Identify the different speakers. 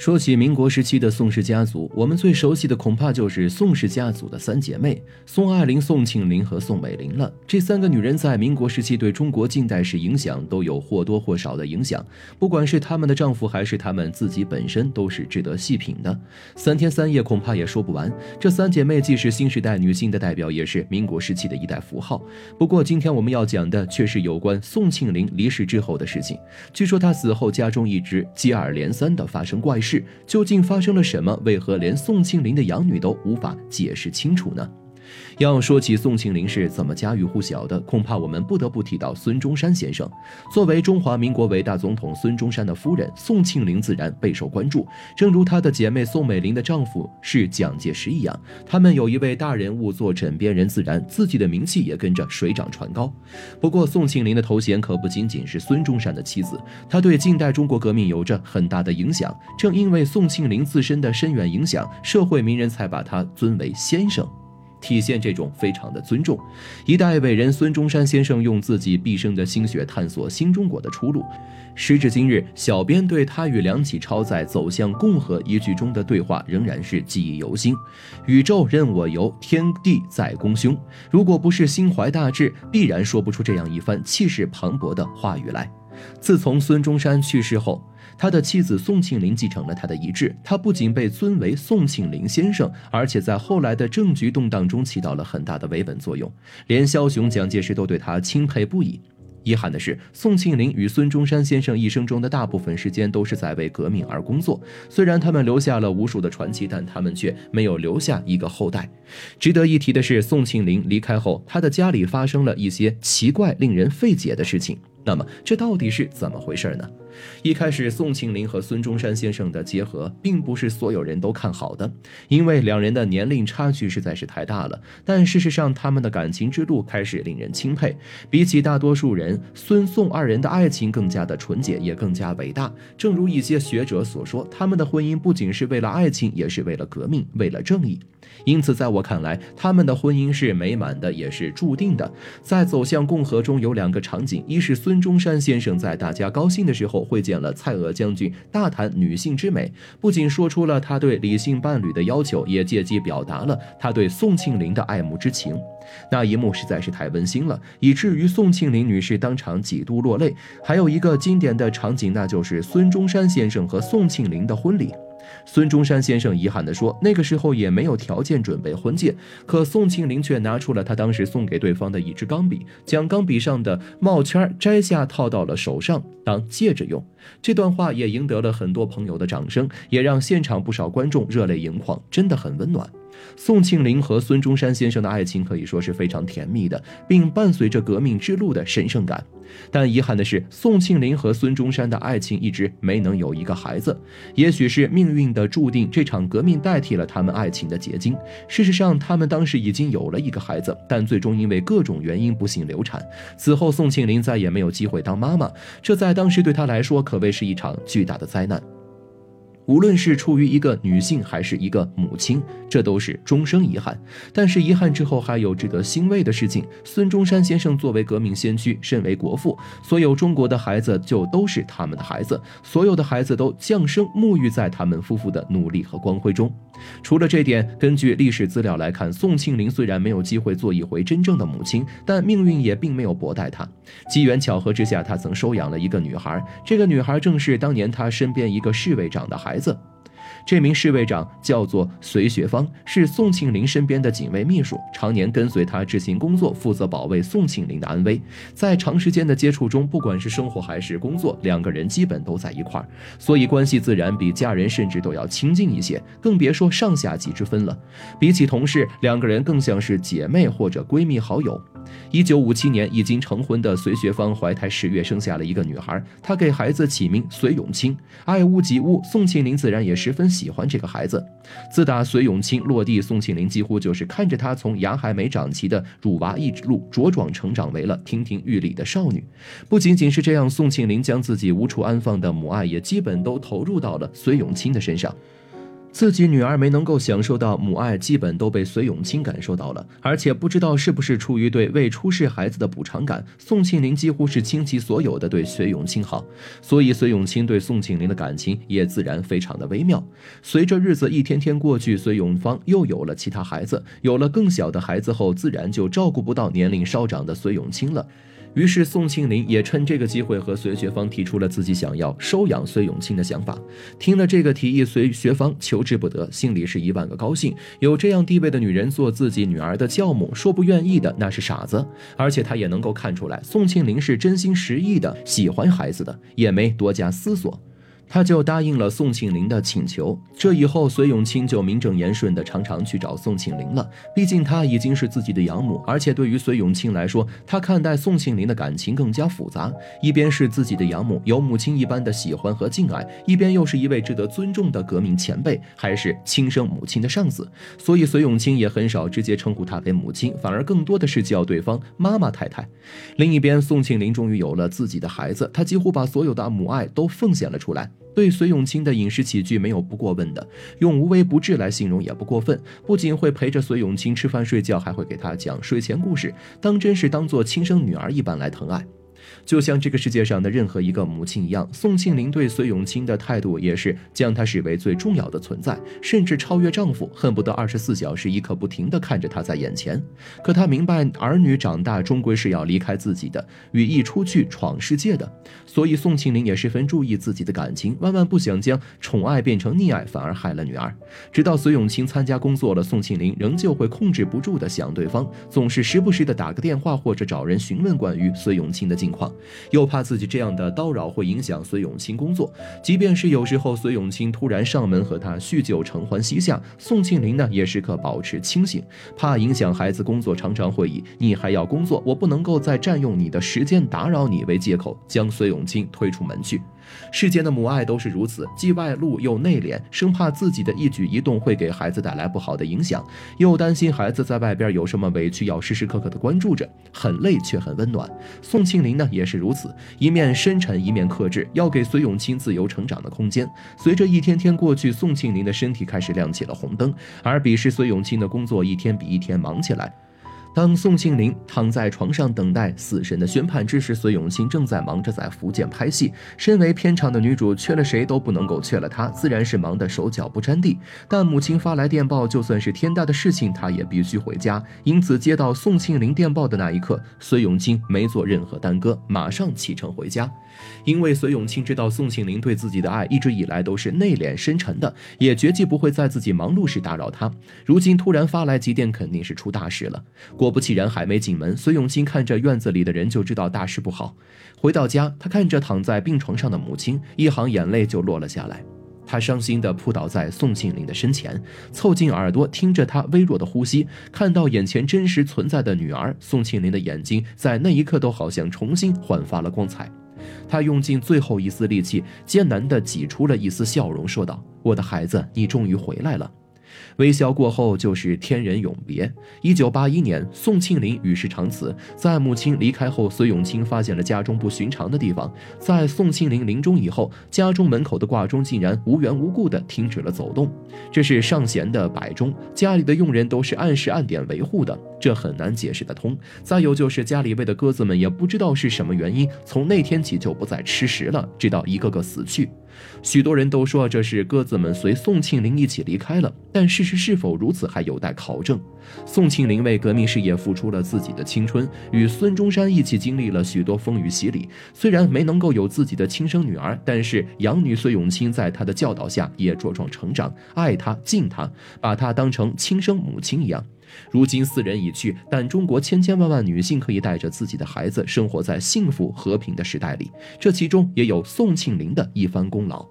Speaker 1: 说起民国时期的宋氏家族，我们最熟悉的恐怕就是宋氏家族的三姐妹宋爱玲、宋庆龄和宋美龄了。这三个女人在民国时期对中国近代史影响都有或多或少的影响，不管是她们的丈夫还是她们自己本身，都是值得细品的。三天三夜恐怕也说不完。这三姐妹既是新时代女性的代表，也是民国时期的一代符号。不过今天我们要讲的却是有关宋庆龄离世之后的事情。据说她死后家中一直接二连三的发生怪事。究竟发生了什么？为何连宋庆龄的养女都无法解释清楚呢？要说起宋庆龄是怎么家喻户晓的，恐怕我们不得不提到孙中山先生。作为中华民国伟大总统孙中山的夫人，宋庆龄自然备受关注。正如她的姐妹宋美龄的丈夫是蒋介石一样，他们有一位大人物做枕边人，自然自己的名气也跟着水涨船高。不过，宋庆龄的头衔可不仅仅是孙中山的妻子，她对近代中国革命有着很大的影响。正因为宋庆龄自身的深远影响，社会名人才把她尊为先生。体现这种非常的尊重，一代伟人孙中山先生用自己毕生的心血探索新中国的出路。时至今日，小编对他与梁启超在《走向共和》一句中的对话仍然是记忆犹新：“宇宙任我游，天地在公兄。”如果不是心怀大志，必然说不出这样一番气势磅礴的话语来。自从孙中山去世后，他的妻子宋庆龄继承了他的遗志。他不仅被尊为宋庆龄先生，而且在后来的政局动荡中起到了很大的维稳作用，连枭雄蒋介石都对他钦佩不已。遗憾的是，宋庆龄与孙中山先生一生中的大部分时间都是在为革命而工作。虽然他们留下了无数的传奇，但他们却没有留下一个后代。值得一提的是，宋庆龄离开后，他的家里发生了一些奇怪、令人费解的事情。那么，这到底是怎么回事呢？一开始，宋庆龄和孙中山先生的结合并不是所有人都看好的，因为两人的年龄差距实在是太大了。但事实上，他们的感情之路开始令人钦佩。比起大多数人，孙宋二人的爱情更加的纯洁，也更加伟大。正如一些学者所说，他们的婚姻不仅是为了爱情，也是为了革命，为了正义。因此，在我看来，他们的婚姻是美满的，也是注定的。在走向共和中有两个场景：一是孙中山先生在大家高兴的时候会见了蔡锷将军，大谈女性之美，不仅说出了他对理性伴侣的要求，也借机表达了他对宋庆龄的爱慕之情。那一幕实在是太温馨了，以至于宋庆龄女士当场几度落泪。还有一个经典的场景，那就是孙中山先生和宋庆龄的婚礼。孙中山先生遗憾地说：“那个时候也没有条件准备婚戒，可宋庆龄却拿出了他当时送给对方的一支钢笔，将钢笔上的帽圈摘下套到了手上当戒指用。”这段话也赢得了很多朋友的掌声，也让现场不少观众热泪盈眶，真的很温暖。宋庆龄和孙中山先生的爱情可以说是非常甜蜜的，并伴随着革命之路的神圣感。但遗憾的是，宋庆龄和孙中山的爱情一直没能有一个孩子。也许是命运的注定，这场革命代替了他们爱情的结晶。事实上，他们当时已经有了一个孩子，但最终因为各种原因不幸流产。此后，宋庆龄再也没有机会当妈妈，这在当时对她来说可谓是一场巨大的灾难。无论是出于一个女性还是一个母亲，这都是终生遗憾。但是遗憾之后还有值得欣慰的事情。孙中山先生作为革命先驱，身为国父，所有中国的孩子就都是他们的孩子，所有的孩子都降生沐浴在他们夫妇的努力和光辉中。除了这点，根据历史资料来看，宋庆龄虽然没有机会做一回真正的母亲，但命运也并没有薄待她。机缘巧合之下，她曾收养了一个女孩，这个女孩正是当年她身边一个侍卫长的孩子。子这名侍卫长叫做隋学芳，是宋庆龄身边的警卫秘书，常年跟随她执行工作，负责保卫宋庆龄的安危。在长时间的接触中，不管是生活还是工作，两个人基本都在一块儿，所以关系自然比家人甚至都要亲近一些，更别说上下级之分了。比起同事，两个人更像是姐妹或者闺蜜好友。一九五七年，已经成婚的隋学芳怀胎十月，生下了一个女孩。她给孩子起名隋永清，爱屋及乌。宋庆龄自然也十分喜欢这个孩子。自打隋永清落地，宋庆龄几乎就是看着他从牙还没长齐的乳娃一路茁壮成长为了亭亭玉立的少女。不仅仅是这样，宋庆龄将自己无处安放的母爱也基本都投入到了隋永清的身上。自己女儿没能够享受到母爱，基本都被隋永清感受到了，而且不知道是不是出于对未出世孩子的补偿感，宋庆龄几乎是倾其所有的对隋永清好，所以隋永清对宋庆龄的感情也自然非常的微妙。随着日子一天天过去，隋永芳又有了其他孩子，有了更小的孩子后，自然就照顾不到年龄稍长的隋永清了。于是，宋庆龄也趁这个机会和隋学芳提出了自己想要收养隋永清的想法。听了这个提议，隋学芳求之不得，心里是一万个高兴。有这样地位的女人做自己女儿的教母，说不愿意的那是傻子。而且她也能够看出来，宋庆龄是真心实意的喜欢孩子的，也没多加思索。他就答应了宋庆龄的请求。这以后，隋永清就名正言顺的常常去找宋庆龄了。毕竟他已经是自己的养母，而且对于隋永清来说，他看待宋庆龄的感情更加复杂。一边是自己的养母，有母亲一般的喜欢和敬爱；一边又是一位值得尊重的革命前辈，还是亲生母亲的上司。所以，隋永清也很少直接称呼她为母亲，反而更多的是叫对方妈妈太太。另一边，宋庆龄终于有了自己的孩子，她几乎把所有的母爱都奉献了出来。对隋永清的饮食起居没有不过问的，用无微不至来形容也不过分。不仅会陪着隋永清吃饭睡觉，还会给他讲睡前故事，当真是当做亲生女儿一般来疼爱。就像这个世界上的任何一个母亲一样，宋庆龄对隋永清的态度也是将他视为最重要的存在，甚至超越丈夫，恨不得二十四小时一刻不停地看着他在眼前。可她明白，儿女长大终归是要离开自己的，羽翼出去闯世界的。所以宋庆龄也十分注意自己的感情，万万不想将宠爱变成溺爱，反而害了女儿。直到隋永清参加工作了，宋庆龄仍旧会控制不住的想对方，总是时不时的打个电话或者找人询问关于隋永清的近况。又怕自己这样的叨扰会影响隋永清工作，即便是有时候隋永清突然上门和他叙旧承欢膝下，宋庆龄呢也时刻保持清醒，怕影响孩子工作，常常会以“你还要工作，我不能够再占用你的时间打扰你”为借口，将隋永清推出门去。世间的母爱都是如此，既外露又内敛，生怕自己的一举一动会给孩子带来不好的影响，又担心孩子在外边有什么委屈要时时刻刻的关注着，很累却很温暖。宋庆龄呢也是如此，一面深沉，一面克制，要给隋永清自由成长的空间。随着一天天过去，宋庆龄的身体开始亮起了红灯，而彼时隋永清的工作一天比一天忙起来。当宋庆龄躺在床上等待死神的宣判之时，隋永清正在忙着在福建拍戏。身为片场的女主，缺了谁都不能够缺了她，自然是忙得手脚不沾地。但母亲发来电报，就算是天大的事情，她也必须回家。因此，接到宋庆龄电报的那一刻，隋永清没做任何耽搁，马上启程回家。因为隋永清知道宋庆龄对自己的爱一直以来都是内敛深沉的，也绝计不会在自己忙碌时打扰她。如今突然发来急电，肯定是出大事了。果不其然，还没进门，孙永清看着院子里的人就知道大事不好。回到家，他看着躺在病床上的母亲，一行眼泪就落了下来。他伤心地扑倒在宋庆龄的身前，凑近耳朵听着她微弱的呼吸，看到眼前真实存在的女儿，宋庆龄的眼睛在那一刻都好像重新焕发了光彩。他用尽最后一丝力气，艰难地挤出了一丝笑容，说道：“我的孩子，你终于回来了。”微笑过后就是天人永别。一九八一年，宋庆龄与世长辞。在母亲离开后，孙永清发现了家中不寻常的地方。在宋庆龄临终以后，家中门口的挂钟竟然无缘无故地停止了走动。这是上弦的摆钟，家里的佣人都是按时按点维护的，这很难解释得通。再有就是家里喂的鸽子们也不知道是什么原因，从那天起就不再吃食了，直到一个个死去。许多人都说这是鸽子们随宋庆龄一起离开了，但事实是否如此还有待考证。宋庆龄为革命事业付出了自己的青春，与孙中山一起经历了许多风雨洗礼。虽然没能够有自己的亲生女儿，但是养女孙永清在她的教导下也茁壮成长，爱她敬她，把她当成亲生母亲一样。如今四人已去，但中国千千万万女性可以带着自己的孩子生活在幸福和平的时代里，这其中也有宋庆龄的一番功劳。